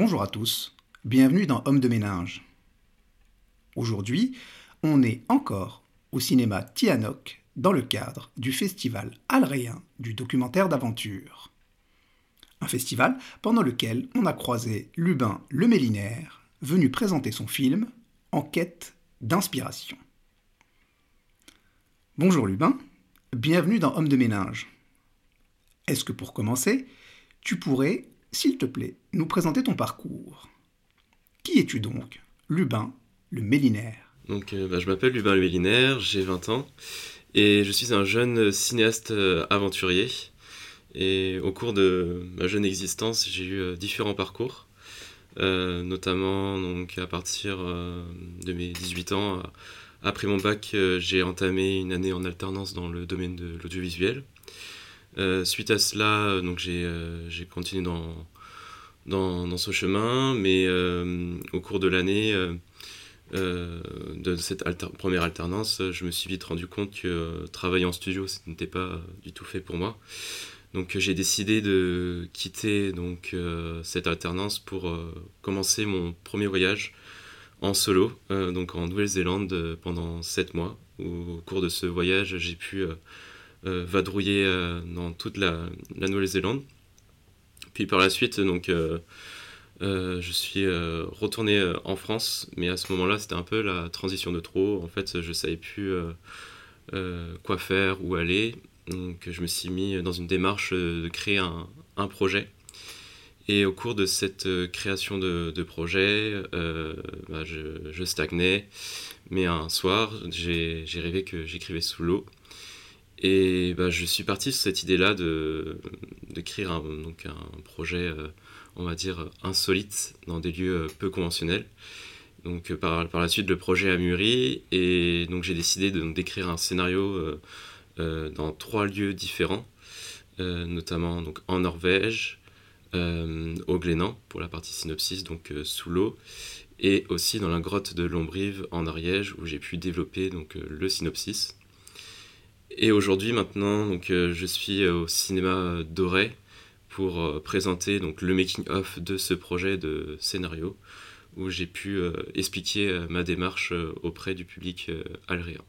Bonjour à tous, bienvenue dans Homme de ménage. Aujourd'hui, on est encore au cinéma Tianoc dans le cadre du festival alréen du documentaire d'aventure. Un festival pendant lequel on a croisé Lubin Le Mélinaire, venu présenter son film En quête d'inspiration. Bonjour Lubin, bienvenue dans Homme de ménage. Est-ce que pour commencer, tu pourrais, s'il te plaît, nous présenter ton parcours Qui es-tu donc, Lubin le Mélinaire Donc, euh, bah, je m'appelle Lubin le Mélinaire, j'ai 20 ans et je suis un jeune cinéaste euh, aventurier. Et au cours de ma jeune existence, j'ai eu euh, différents parcours, notamment donc à partir de mes 18 ans. Après mon bac, j'ai entamé une année en alternance dans le domaine de l'audiovisuel. Suite à cela, donc j'ai continué dans, ce chemin, mais au cours de l'année, euh, de cette première alternance, je me suis vite rendu compte que euh, travailler en studio, ce n'était pas du tout fait pour moi. Donc j'ai décidé de quitter euh, cette alternance pour commencer mon premier voyage en solo, donc en Nouvelle-Zélande pendant 7 mois. Au cours de ce voyage, j'ai pu vadrouiller dans toute la, la Nouvelle-Zélande. Puis par la suite, donc euh, je suis euh, retourné euh, en France, mais à ce moment-là, c'était un peu la transition de trop. En fait, je savais plus quoi faire, où aller. Donc, je me suis mis dans une démarche de créer un, projet. Et au cours de cette création de, projet, bah, je, stagnais. Mais un soir, j'ai rêvé que j'écrivais sous l'eau. Et bah, je suis parti sur cette idée-là d'écrire un, un projet on va dire, insolite dans des lieux euh, peu conventionnels. Donc euh, par, par la suite, le projet a mûri et donc j'ai décidé d'écrire un scénario euh, dans trois lieux différents, notamment donc en Norvège, au Glénan pour la partie synopsis, donc sous l'eau, et aussi dans la grotte de Lombrive en Ariège où j'ai pu développer donc le synopsis. Et aujourd'hui maintenant, donc je suis au cinéma Doré pour euh, présenter donc, le making-of de ce projet de scénario, où j'ai pu euh, expliquer euh, ma démarche auprès du public algérien.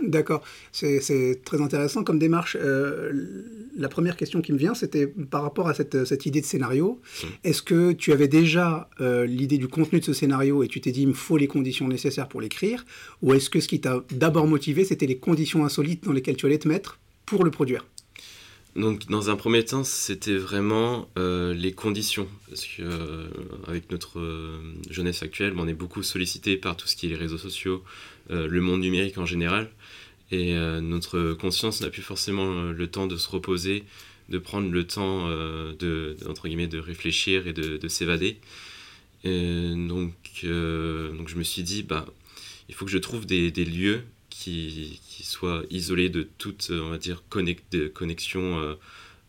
D'accord, c'est très intéressant comme démarche. La première question qui me vient, c'était par rapport à cette, cette idée de scénario. Mmh. Est-ce que tu avais déjà l'idée du contenu de ce scénario et tu t'es dit il me faut les conditions nécessaires pour l'écrire? Ou est-ce que ce qui t'a d'abord motivé, c'était les conditions insolites dans lesquelles tu allais te mettre pour le produire? Donc, dans un premier temps, c'était vraiment euh, les conditions. Parce que, euh, avec notre euh, jeunesse actuelle, on est beaucoup sollicité par tout ce qui est les réseaux sociaux, le monde numérique en général. Et notre conscience n'a plus forcément le temps de se reposer, de prendre le temps de, entre guillemets, de réfléchir et de, de s'évader. donc, donc, je me suis dit, bah, il faut que je trouve des, des lieux qui, qui, soit isolé de toute, on va dire, connexion euh,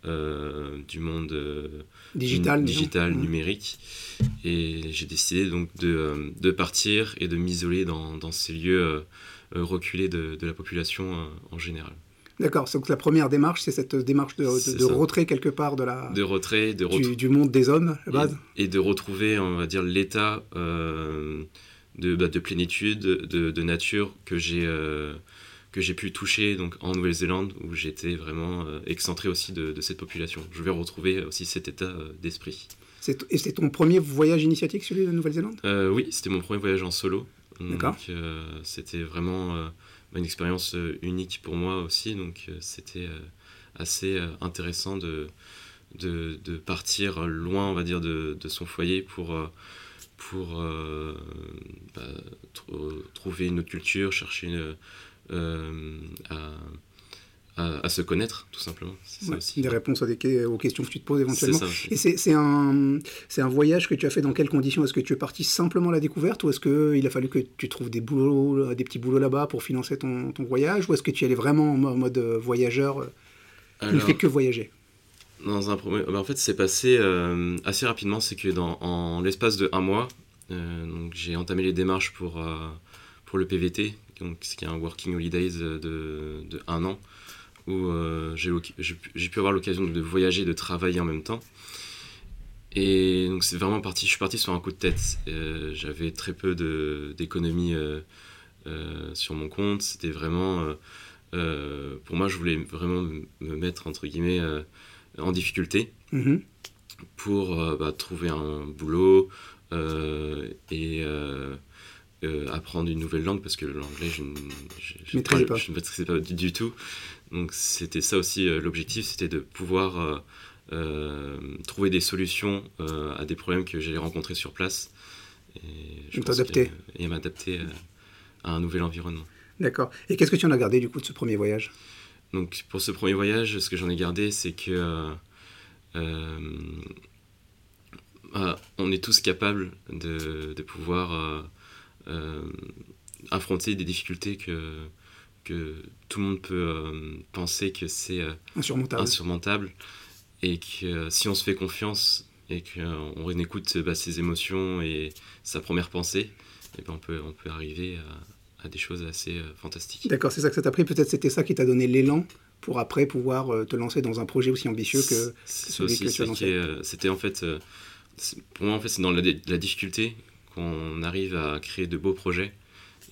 euh, du monde euh, digital, digital numérique. Et j'ai décidé donc de, de, partir et de m'isoler dans, dans, ces lieux reculés de, de, la population en général. D'accord, donc la première démarche, c'est cette démarche de, de, retrait quelque part de la, de retrait, de du, du, monde des hommes, à base. Et, et, de retrouver, on va dire, l'état de, bah, de plénitude, de, de, nature que j'ai euh, que j'ai pu toucher donc en Nouvelle-Zélande où j'étais vraiment euh, excentré aussi de, de, cette population. Je vais retrouver aussi cet état euh, d'esprit. Et c'est ton premier voyage initiatique celui de Nouvelle-Zélande? Oui, c'était mon premier voyage en solo. D'accord. c'était vraiment une expérience unique pour moi aussi, donc c'était assez intéressant de, de, de, partir loin, on va dire, de, de son foyer pour pour euh, bah, trouver une autre culture, chercher une, euh, à, à, se connaître, tout simplement. Ouais, aussi, des réponses à des, aux questions que tu te poses éventuellement. Et c'est un, un voyage que tu as fait dans quelles conditions? Est-ce que tu es parti simplement à la découverte ou est-ce qu'il a fallu que tu trouves des, boulots, des petits boulots là-bas pour financer ton, ton voyage Ou est-ce que tu y allais vraiment en mode voyageur Il ne fait que voyager? dans un premier... Bah, en fait, c'est passé euh, assez rapidement. C'est que dans en l'espace de un mois, euh, donc j'ai entamé les démarches pour, euh, pour le PVT, donc, ce qui est un Working Holidays de, de un an, où j'ai pu avoir l'occasion de voyager, de travailler en même temps. Et donc c'est vraiment parti, je suis parti sur un coup de tête. J'avais très peu d'économies sur mon compte. C'était vraiment, pour moi, je voulais vraiment me mettre entre guillemets en difficulté mm-hmm. pour bah, trouver un boulot et euh, apprendre une nouvelle langue parce que l'anglais, je, je, pas, je, ne maîtrisais pas du, tout. Donc c'était ça aussi euh, l'objectif, c'était de pouvoir euh, trouver des solutions à des problèmes que j'allais rencontrer sur place. Et, t'adapter. et m'adapter à un nouvel environnement. D'accord. Et qu'est-ce que tu en as gardé du coup de ce premier voyage? Donc pour ce premier voyage, ce que j'en ai gardé, c'est que ah, on est tous capables de, de pouvoir affronter des difficultés que, que tout le monde peut euh, penser que c'est euh, insurmontable. insurmontable. Et que si on se fait confiance et qu'on écoute bah, ses émotions et sa première pensée, et eh ben on, peut, on peut arriver à, des choses assez fantastiques. D'accord, c'est ça que ça t'a pris. Peut-être c'était ça qui t'a donné l'élan pour après pouvoir te lancer dans un projet aussi ambitieux que celui que tu as lancé. C'était en fait, pour moi en fait, c'est dans la, la difficulté qu'on arrive à créer de beaux projets.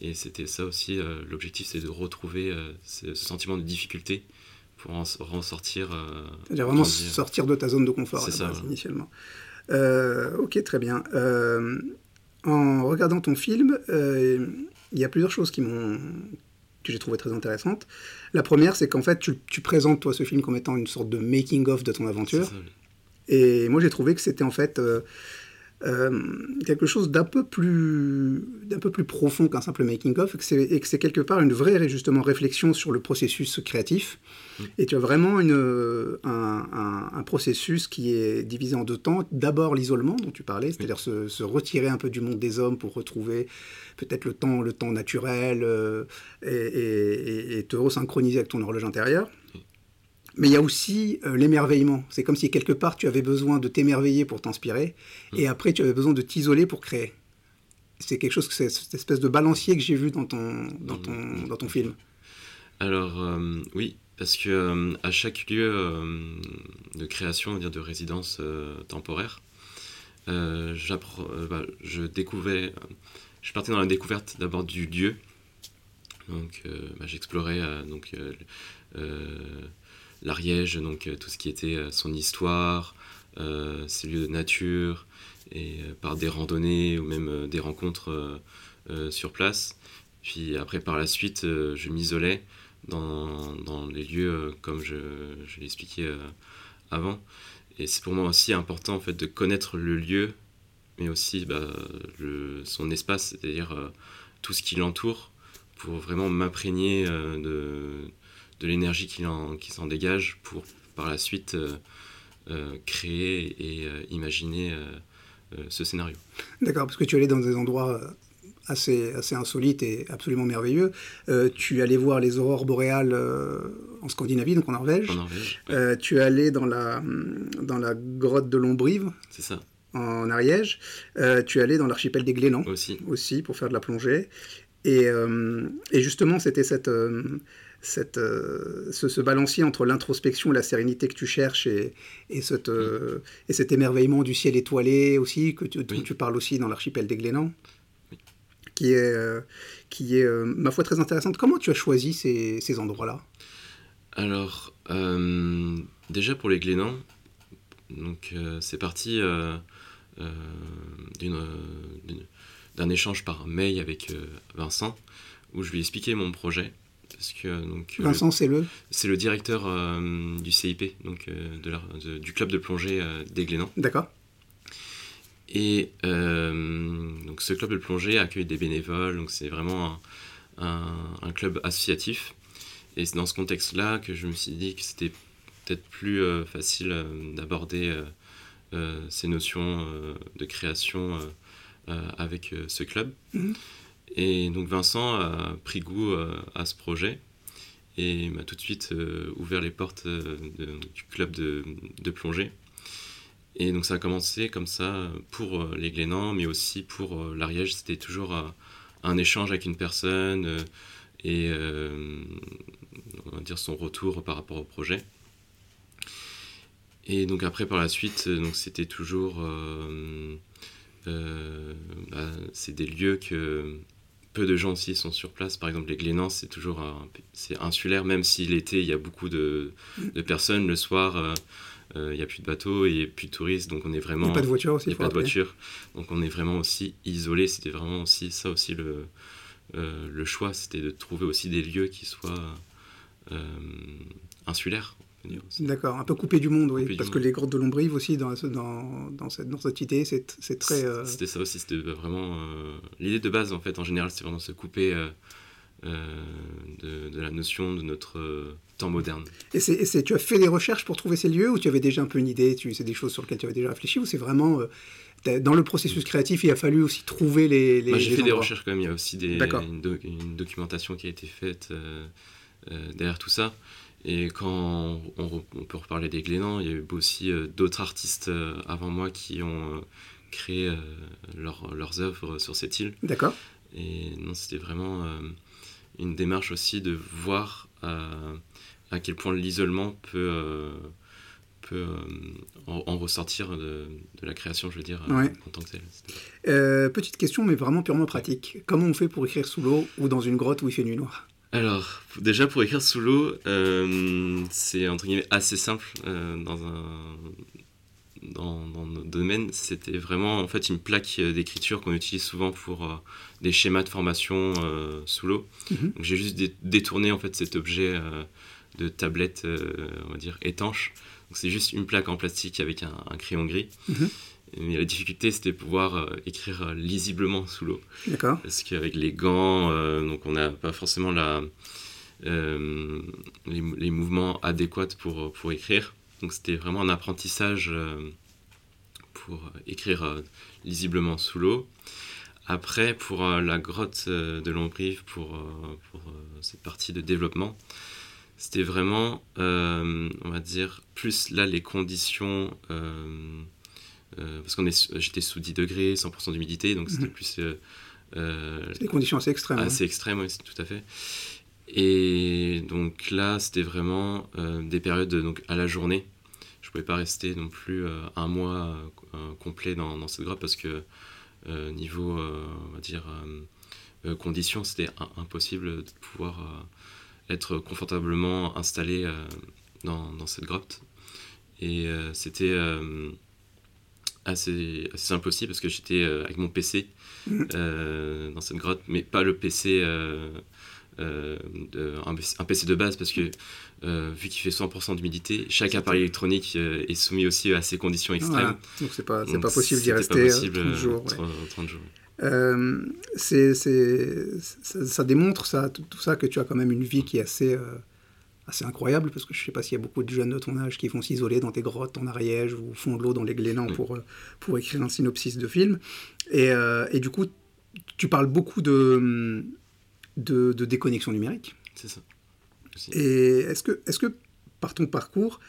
Et c'était ça aussi, euh, l'objectif, c'est de retrouver euh, ce, sentiment de difficulté pour en, sortir. Euh, C'est-à-dire vraiment sortir de ta zone de confort à la initialement. ok, très bien. en regardant ton film, il y a plusieurs choses qui m'ont que j'ai trouvé très intéressantes. La première, c'est qu'en fait, tu, tu, présentes toi ce film comme étant une sorte de making-of de ton aventure. Et moi, j'ai trouvé que c'était en fait euh, quelque chose d'un peu plus d'un peu plus profond qu'un simple making of et que c'est quelque part une vraie justement réflexion sur le processus créatif. Mm. et tu as vraiment une, un, un, processus qui est divisé en deux temps. D'abord l'isolement dont tu parlais c'est-à-dire se, se, retirer un peu du monde des hommes pour retrouver peut-être le temps le temps naturel euh, et, et, et, te resynchroniser avec ton horloge intérieure mais il y a aussi euh, l'émerveillement. C'est comme si quelque part tu avais besoin de t'émerveiller pour t'inspirer, mm. et après tu avais besoin de t'isoler pour créer. C'est quelque chose, c'est cette espèce de balancier que j'ai vu dans ton, dans ton, dans ton film. Alors euh, oui, parce que euh, à chaque lieu de création, dire de résidence temporaire, bah, je découvrais, je partais dans la découverte d'abord du lieu. Donc bah, j'explorais donc l'Ariège, donc euh, tout ce qui était euh, son histoire, euh, ses lieux de nature, et par des randonnées ou même des rencontres sur place. Puis après, par la suite, je m'isolais dans, dans, les lieux comme je, je l'ai expliqué avant. Et c'est pour moi aussi important en fait de connaître le lieu, mais aussi bah, le, son espace, c'est-à-dire tout ce qui l'entoure, pour vraiment m'imprégner de, de l'énergie qui, qui s'en dégage pour par la suite euh, euh, créer et euh, imaginer ce scénario. D'accord, parce que tu allais dans des endroits assez, assez insolites et absolument merveilleux. tu allais voir les aurores boréales en Scandinavie, donc en Norvège. En Norvège. tu allais dans la, dans la grotte de Lombrive. C'est ça. En Ariège. tu allais dans l'archipel des Glénans. Aussi. Aussi, pour faire de la plongée. Et, et justement, c'était cette cette, euh, ce, balancier entre l'introspection, la sérénité que tu cherches et, et, cette, euh, et cet émerveillement du ciel étoilé aussi, que tu, tu parles aussi dans l'archipel des Glénans, qui est, euh, qui est ma foi, très intéressante. Comment tu as choisi ces, ces endroits-là? Alors, déjà pour les Glénans, donc c'est parti d'un échange par mail avec Vincent, où je lui ai expliqué mon projet que donc euh, Vincent, c'est le C'est le directeur euh, du CIP, donc euh, de du club de plongée des Glénans. D'accord. Et donc ce club de plongée accueille des bénévoles, donc c'est vraiment un, un, club associatif. Et c'est dans ce contexte-là que je me suis dit que c'était peut-être plus facile d'aborder ces notions de création avec ce club. Mhm. Et donc Vincent a pris goût euh, à ce projet et m'a tout de suite euh, ouvert les portes euh, du club de, plongée. Et donc ça a commencé comme ça pour les Glénans, mais aussi pour l'Ariège. C'était toujours un échange avec une personne et on va dire son retour par rapport au projet. Et donc après, par la suite, c'était toujours... Bah, c'est des lieux que peu de gens aussi sont sur place. Par exemple, les Glénans, c'est toujours c'est insulaire, même si l'été, il y a beaucoup de, de personnes. Le soir, il n'y a plus de bateaux, a plus de touristes, donc on est vraiment... Il n'y a pas de voiture aussi, Il n'y a pas de voiture, donc on est vraiment aussi isolé. C'était vraiment aussi ça aussi le, le choix, c'était de trouver aussi des lieux qui soient insulaires. D'accord, un peu coupé du monde, oui. parce que les grottes de Lombrive aussi, dans, dans, dans, cette, dans cette idée, c'est très. Euh, c'était ça aussi, c'était vraiment. Euh, l'idée de base, en fait, en général, c'est vraiment se couper euh, de, de, la notion de notre temps moderne. Et, c'est tu as fait des recherches pour trouver ces lieux ou tu avais déjà un peu une idée C'est des choses sur lesquelles tu avais déjà réfléchi ou c'est vraiment. dans le processus créatif, il a fallu aussi trouver les. les J'ai fait des recherches quand même, il y a aussi des, une, une, documentation qui a été faite derrière tout ça. Et quand on, peut reparler des Glénans, il y a eu aussi euh, d'autres artistes euh, avant moi qui ont euh, créé leurs œuvres sur cette île. D'accord. Et non, c'était vraiment une démarche aussi de voir à quel point l'isolement peut, peut en, ressortir de, de, la création, je veux dire, en tant que tel. petite question, mais vraiment purement pratique. Comment on fait pour écrire sous l'eau ou dans une grotte où il fait nuit noire? Alors, déjà pour écrire sous l'eau, euh, c'est entre guillemets assez simple euh, dans un dans, dans notre domaine. C'était vraiment en fait une plaque d'écriture qu'on utilise souvent pour euh, des schémas de formation sous l'eau. Mhm. J'ai juste détourné en fait cet objet de tablette, on va dire étanche. c'est juste une plaque en plastique avec un, crayon gris. Mhm. Mais la difficulté, c'était pouvoir euh, écrire euh, lisiblement sous l'eau. D'accord. Parce qu'avec les gants, euh, donc on n'a pas forcément la, les, les, mouvements adéquats pour, pour écrire. Donc c'était vraiment un apprentissage pour écrire lisiblement sous l'eau. Après, pour la grotte de Lombrive, pour, pour cette partie de développement, c'était vraiment, on va dire, plus là les conditions parce qu'on est, j'étais sous 10 degrés, 100% d'humidité, donc c'était mhm. plus. Euh, euh, des conditions assez extrêmes. Assez extrêmes, oui, tout à fait. Et donc là, c'était vraiment des périodes donc, à la journée. Je ne pouvais pas rester non plus un mois complet dans, dans, cette grotte parce que niveau, on va dire, conditions, c'était impossible de pouvoir être confortablement installé dans, dans, cette grotte. Et c'était assez, assez simple aussi parce que j'étais euh, avec mon PC mm. euh, dans cette grotte, mais pas le PC, euh, de, un, PC de base parce que vu qu'il fait 100% d'humidité, chaque appareil électronique est soumis aussi à ces conditions extrêmes. Donc c'est pas, pas possible d'y rester 30 jours. 30, jours. ça, démontre ça, tout, ça que tu as quand même une vie qui est assez, assez incroyable, parce que je ne sais pas s'il y a beaucoup de jeunes de ton âge qui vont s'isoler dans des grottes en Ariège ou au fond de l'eau dans les Glénans pour, euh, pour écrire un synopsis de film. Et, euh, et du coup, tu parles beaucoup de, de, déconnexion numérique. C'est ça. Et est-ce que, est que par ton parcours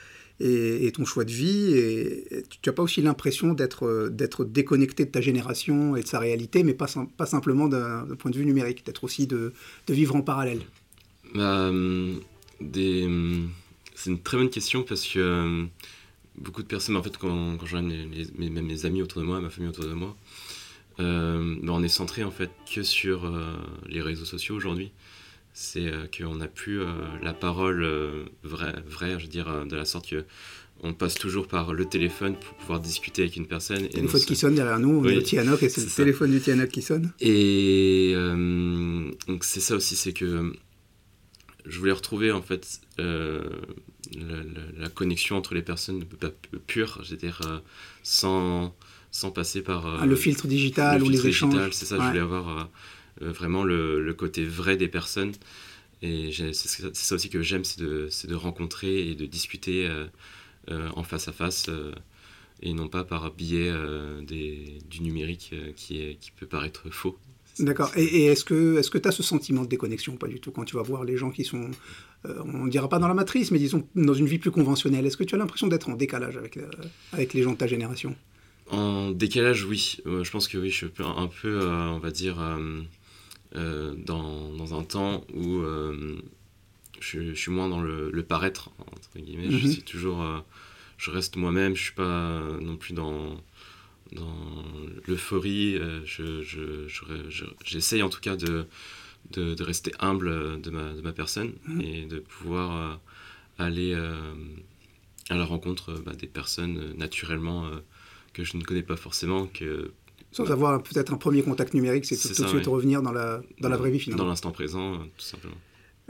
et, ton choix de vie, et, tu n'as pas aussi l'impression d'être, déconnecté de ta génération et de sa réalité, mais pas, pas simplement d'un point de vue numérique, d'être aussi de, de vivre en parallèle? Bah, hum, des... Hum, c'est une très bonne question parce que hum, beaucoup de personnes, en fait, quand, quand je mes, même mes amis autour de moi, ma famille autour de moi, euh, ben, on est centré en fait que sur euh, les réseaux sociaux aujourd'hui. C'est euh, qu'on n'a plus la parole vraie, vraie, je veux dire, de la sorte que on passe toujours par le téléphone pour pouvoir discuter avec une personne. Le téléphone qui sonne derrière nous, on oui, Tianoc et c'est le téléphone du Tianoc qui sonne. Et donc c'est ça aussi, c'est que je voulais retrouver en fait euh, la, connexion entre les personnes pure, c'est-à-dire euh, sans, sans passer par euh, ah, le filtre digital ou les échanges. C'est ça, je voulais avoir vraiment le, côté vrai des personnes. Et c'est ça aussi que j'aime, c'est de, de, rencontrer et de discuter en face à face et non pas par biais des, du numérique qui, est, qui peut paraître faux. D'accord. Et, est-ce que est-ce que tu as ce sentiment de déconnexion Pas du tout. Quand tu vas voir les gens qui sont, euh, on ne dira pas dans la matrice, mais disons dans une vie plus conventionnelle, est-ce que tu as l'impression d'être en décalage avec, euh, avec les gens de ta génération? En décalage, oui. je pense que oui, je suis un peu, euh, on va dire, dans, dans, un temps où je, suis moins dans le, paraître, entre guillemets. Je mhm. suis toujours je reste moi-même, je suis pas non plus dans, dans l'euphorie. je, j'essaye en tout cas de, de, rester humble de ma, de ma personne mmh. et de pouvoir aller à la rencontre bah, des personnes naturellement que je ne connais pas forcément, que sans avoir peut-être un premier contact numérique, c'est tout, de suite revenir dans la, dans, la vraie vie finalement. Dans l'instant présent, euh, tout simplement.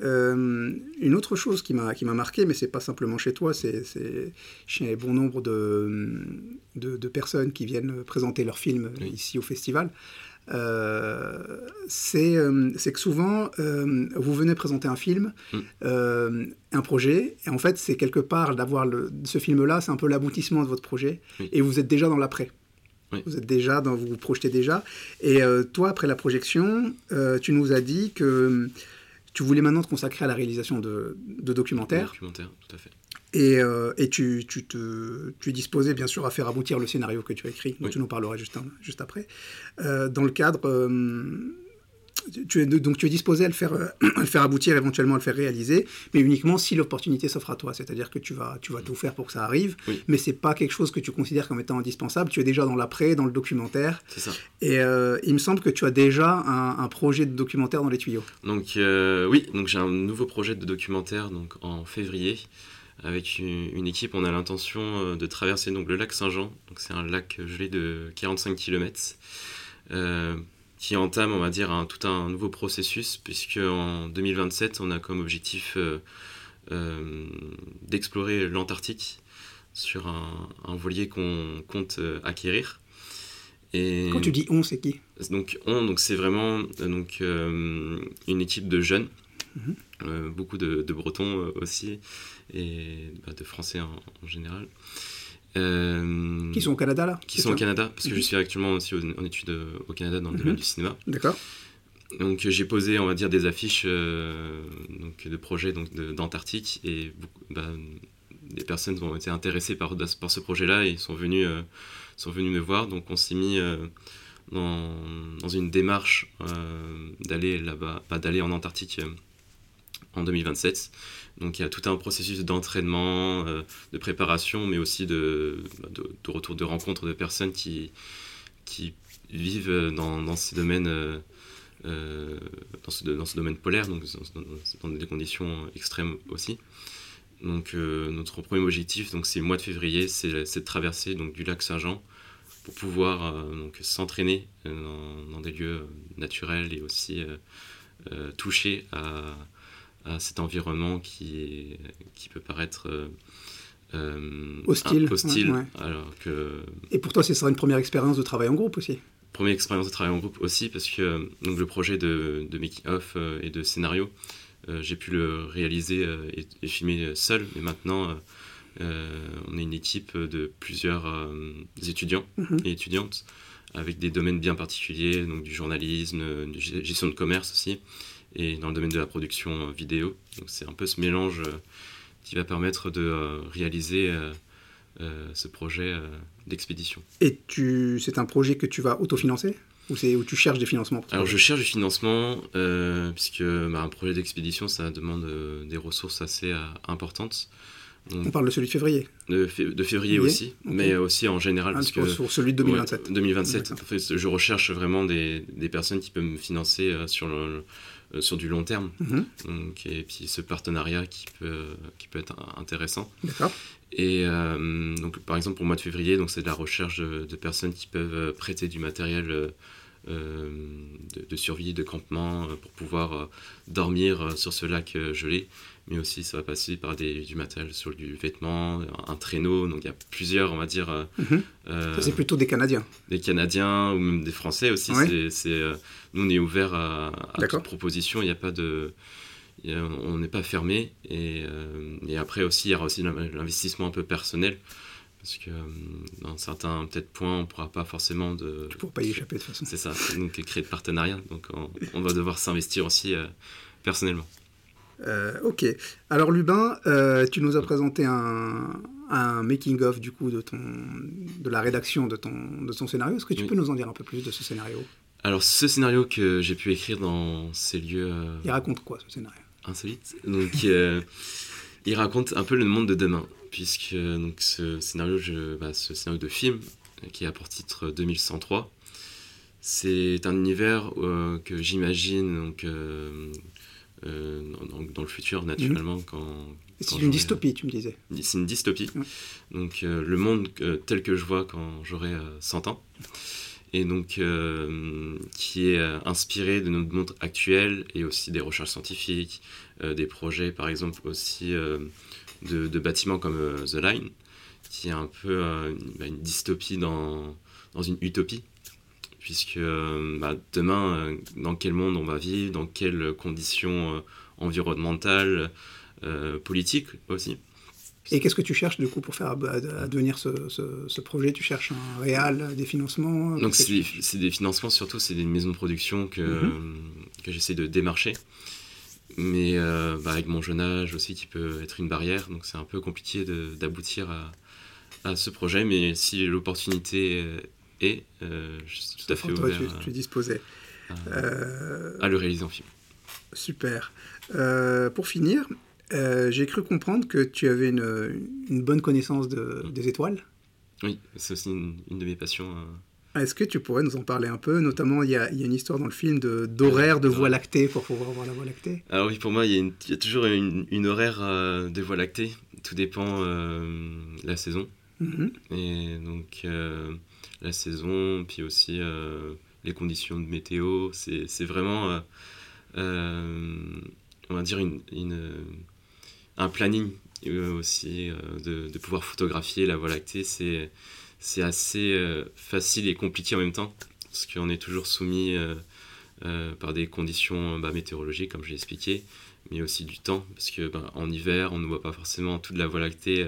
Euh, une autre chose qui m'a marqué, mais c'est pas simplement chez toi, c'est chez bon nombre de, de, personnes qui viennent présenter leurs films ici au festival, euh, c'est que souvent, vous venez présenter un film, mm. un projet, et en fait, c'est quelque part d'avoir ce film-là, c'est un peu l'aboutissement de votre projet, et vous êtes déjà dans l'après. Vous êtes déjà dans, vous vous projetez déjà. Et euh, toi, après la projection, euh, tu nous as dit que euh, tu voulais maintenant te consacrer à la réalisation de, documentaires. Documentaires, tout à fait. Et, et tu, tu, te, tu es disposé, bien sûr, à faire aboutir le scénario que tu as écrit, dont tu nous parleras juste, juste après. dans le cadre tu es, donc tu es disposé à le, faire, le faire aboutir, éventuellement à le faire réaliser, mais uniquement si l'opportunité s'offre à toi. C'est-à-dire que tu vas, tu vas tout faire pour que ça arrive, mais c'est pas quelque chose que tu considères comme étant indispensable. Tu es déjà dans l'après, dans le documentaire. C'est ça. Et euh, il me semble que tu as déjà un, projet de documentaire dans les tuyaux. Donc euh, oui, donc j'ai un nouveau projet de documentaire donc en février. Avec une, équipe, on a l'intention euh, de traverser donc le lac Saint-Jean. Donc c'est un lac gelé de 45 km qui entame, on va dire, un, tout un nouveau processus, puisque en 2027, on a comme objectif euh, euh, d'explorer l'Antarctique sur un, voilier qu'on compte euh, acquérir. Et Quand tu dis on, c'est qui? Donc on, donc c'est vraiment donc une équipe de jeunes, mhm. beaucoup de, Bretons aussi et bah, de Français en général. Euh, qui sont au Canada là Qui sont au Canada, parce que je suis actuellement aussi en études euh, au Canada dans le domaine mhm. du cinéma. D'accord. Donc j'ai posé, on va dire, des affiches euh, donc, de projets d'Antarctique et bah, des personnes ont été intéressées par, par ce projet-là et sont venus, sont venus me voir. Donc on s'est mis dans, dans, une démarche d'aller là-bas, pas d'aller en Antarctique en 2027. Donc il y a tout un processus d'entraînement, euh, de préparation, mais aussi de, retour de rencontre de personnes qui, vivent dans, dans ces domaines, euh, euh, dans, ce, domaine polaire, donc dans, des conditions extrêmes aussi. Donc notre premier objectif, donc c'est le mois de février, c'est de traverser donc du lac Saint-Jean pour pouvoir donc s'entraîner dans, des lieux naturels et aussi toucher à à cet environnement qui, qui peut paraître euh, euh, hostile. hostile alors que... Et pour toi, ce sera une première expérience de travail en groupe aussi Première expérience de travail en groupe aussi, parce que donc, le projet de, de making-of euh, et de scénario, j'ai pu le réaliser et, filmer seul, mais maintenant, on est une équipe de plusieurs étudiants mhm. et étudiantes avec des domaines bien particuliers, donc du journalisme, du gestion de commerce aussi et dans le domaine de la production euh, vidéo. Donc c'est un peu ce mélange euh, qui va permettre de euh, réaliser ce projet d'expédition. Et tu, c'est un projet que tu vas autofinancer ou c'est où tu cherches des financements Alors je cherche du financement puisque bah, un projet d'expédition ça demande des ressources assez importantes. On parle de celui de février. De, de février aussi, mais aussi en général. Ah, parce que, sur celui de 2027. 2027. En fait, je recherche vraiment des, des, personnes qui peuvent me financer sur le, euh, sur du long terme. Mhm. Donc, et puis ce partenariat qui peut, qui peut être intéressant. D'accord. Et euh, donc, par exemple, pour le mois de février, donc c'est de la recherche de, personnes qui peuvent euh, prêter du matériel de, de, survie, de campement, pour pouvoir dormir sur ce lac gelé mais aussi ça va passer par des, du matériel sur du vêtement, un traîneau, donc il y a plusieurs, on va dire. Euh, mhm. euh, c'est plutôt des Canadiens. Des Canadiens ou même des Français aussi. C'est, euh, nous, on est ouvert à, à toute proposition, il n'y a pas de. on n'est pas fermé. Et, et, après aussi, il y aura aussi l'investissement un peu personnel. Parce que dans certains peut-être points, on ne pourra pas forcément de. Tu ne pourras pas y échapper de toute façon. C'est ça, donc créer de partenariat. Donc on, on va devoir s'investir aussi personnellement. Euh, ok. Alors Lubin, euh, tu nous as présenté un, making-of du coup de, ton, de la rédaction de ton, de ton scénario. Est-ce que tu peux nous en dire un peu plus de ce scénario? Alors ce scénario que j'ai pu écrire dans ces lieux... Il raconte quoi ce scénario? Insolite? Donc Il raconte un peu le monde de demain, puisque donc, ce, scénario, je, bah, ce scénario de film, qui a pour titre 2103, c'est un univers euh, que j'imagine donc, euh, euh, dans, dans, le futur, naturellement. Mhm. quand, C'est une dystopie, tu me disais. C'est une dystopie. Donc, le monde tel que je vois quand j'aurai 100 ans et donc euh, qui est euh, inspiré de notre monde actuel et aussi des recherches scientifiques, euh, des projets par exemple aussi euh, de, de, bâtiments comme euh, The Line, qui est un peu une, bah, une, dystopie dans, dans une utopie, puisque bah, demain, dans quel monde on va vivre, dans quelles conditions environnementales, politiques aussi. Et qu'est-ce que tu cherches du coup pour faire advenir ce, ce, ce, projet? Tu cherches un réel, des financements Donc c'est des, des, financements surtout, c'est des maisons de production que, mm -hmm. que j'essaie de démarcher. Mais euh, bah, avec mon jeune âge aussi qui peut être une barrière, donc c'est un peu compliqué d'aboutir à, à, ce projet. Mais si l'opportunité est, euh, je suis tout à fait toi, ouvert. Tu, tu es disposé. À, euh... à, le réaliser en film. Super. Euh, pour finir, euh, j'ai cru comprendre que tu avais une, une bonne connaissance de, des étoiles. Oui, c'est aussi une, une, de mes passions. Est-ce que tu pourrais nous en parler un peu? Notamment, il y a, il y a une histoire dans le film d'horaire de, de Voie lactée pour pouvoir voir la Voie lactée. Alors oui, pour moi, il y a, y toujours une, une horaire euh, de Voie lactée. Tout dépend euh, la saison. Mm -hmm. Et donc, euh, la saison, puis aussi euh, les conditions de météo. C'est vraiment, on va dire, une, une un planning aussi de, de, pouvoir photographier la Voie lactée. C'est, c'est assez euh, facile et compliqué en même temps, parce qu'on est toujours soumis par des conditions bah, météorologiques, comme j'ai expliqué, mais aussi du temps, parce que bah, en hiver, on ne voit pas forcément toute la Voie lactée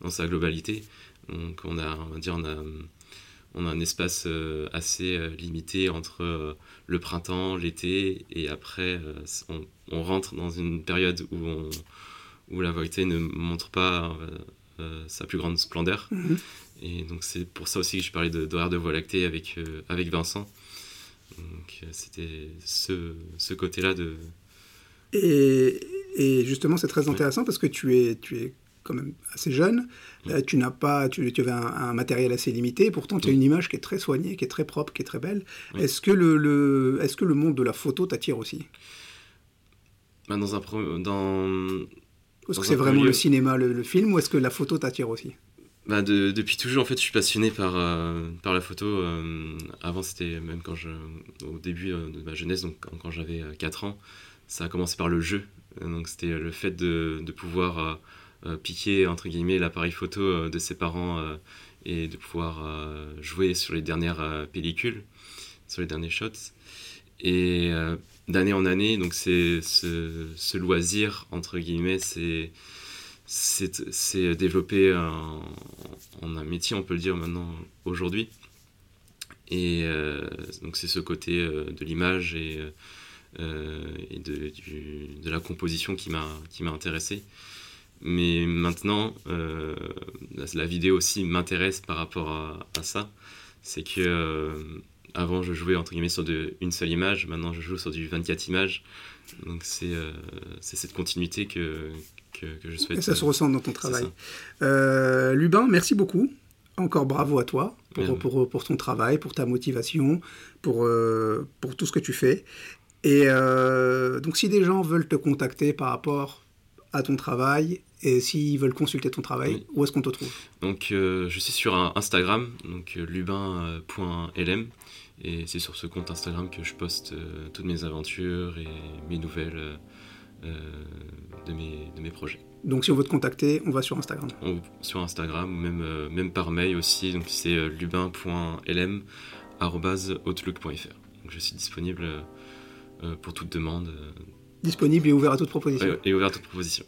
dans sa globalité. Donc on a, on va dire, on a, un espace assez limité entre le printemps, l'été, et après, on, rentre dans une période où la vérité ne montre pas euh, euh, sa plus grande splendeur. -hmm. Et donc c'est pour ça aussi que je parlais d'horaire de, de, Voie lactée avec, euh, avec Vincent. Donc c'était ce, ce côté-là de... Et, et justement c'est très intéressant ouais. parce que tu es, tu es quand même assez jeune, ouais. euh, tu n'as pas, tu, tu avais un, un, matériel assez limité, pourtant tu as une image qui est très soignée, qui est très propre, qui est très belle. Est-ce que le, le, est-ce que le monde de la photo t'attire aussi? Bah dans un dans est-ce que c'est vraiment lieu. le cinéma, le, le film, ou est-ce que la photo t'attire aussi? Bah de, depuis toujours, en fait, je suis passionné par, euh, par la photo. Euh, avant, c'était même quand je, au début euh, de ma jeunesse, donc quand, j'avais 4 ans, ça a commencé par le jeu. Donc, c'était le fait de, de pouvoir piquer, entre guillemets, l'appareil photo de ses parents et de pouvoir jouer sur les dernières pellicules, sur les derniers shots. Et d'année en année. Donc c'est ce, ce, loisir, entre guillemets, c'est c'est développé en, en, un métier, on peut le dire maintenant aujourd'hui. Et euh, donc c'est ce côté euh, de l'image et, euh, de, de, la composition qui m'a intéressé. Mais maintenant, la, vidéo aussi m'intéresse par rapport à, ça. C'est que avant, je jouais entre guillemets sur une seule image, maintenant je joue sur du 24 images. Donc c'est euh, cette continuité que, que, que, je souhaite. Et ça se ressent dans ton travail. Euh, Lubin, merci beaucoup. Encore bravo à toi pour, pour, pour, pour, ton travail, pour ta motivation, pour, euh, pour tout ce que tu fais. Et euh, donc si des gens veulent te contacter par rapport à ton travail et s'ils veulent consulter ton travail, oui. où est-ce qu'on te trouve? Donc euh, je suis sur Instagram, donc lubin.lm et c'est sur ce compte Instagram que je poste euh, toutes mes aventures et mes nouvelles euh, de, mes, de mes projets. Donc si on veut te contacter, on va sur Instagram. On, sur Instagram ou même, euh, même par mail aussi, donc c'est euh, lubin.lm@outlook.fr. Donc je suis disponible euh, pour toute demande. Disponible et ouvert à toute proposition. et ouvert à toute proposition.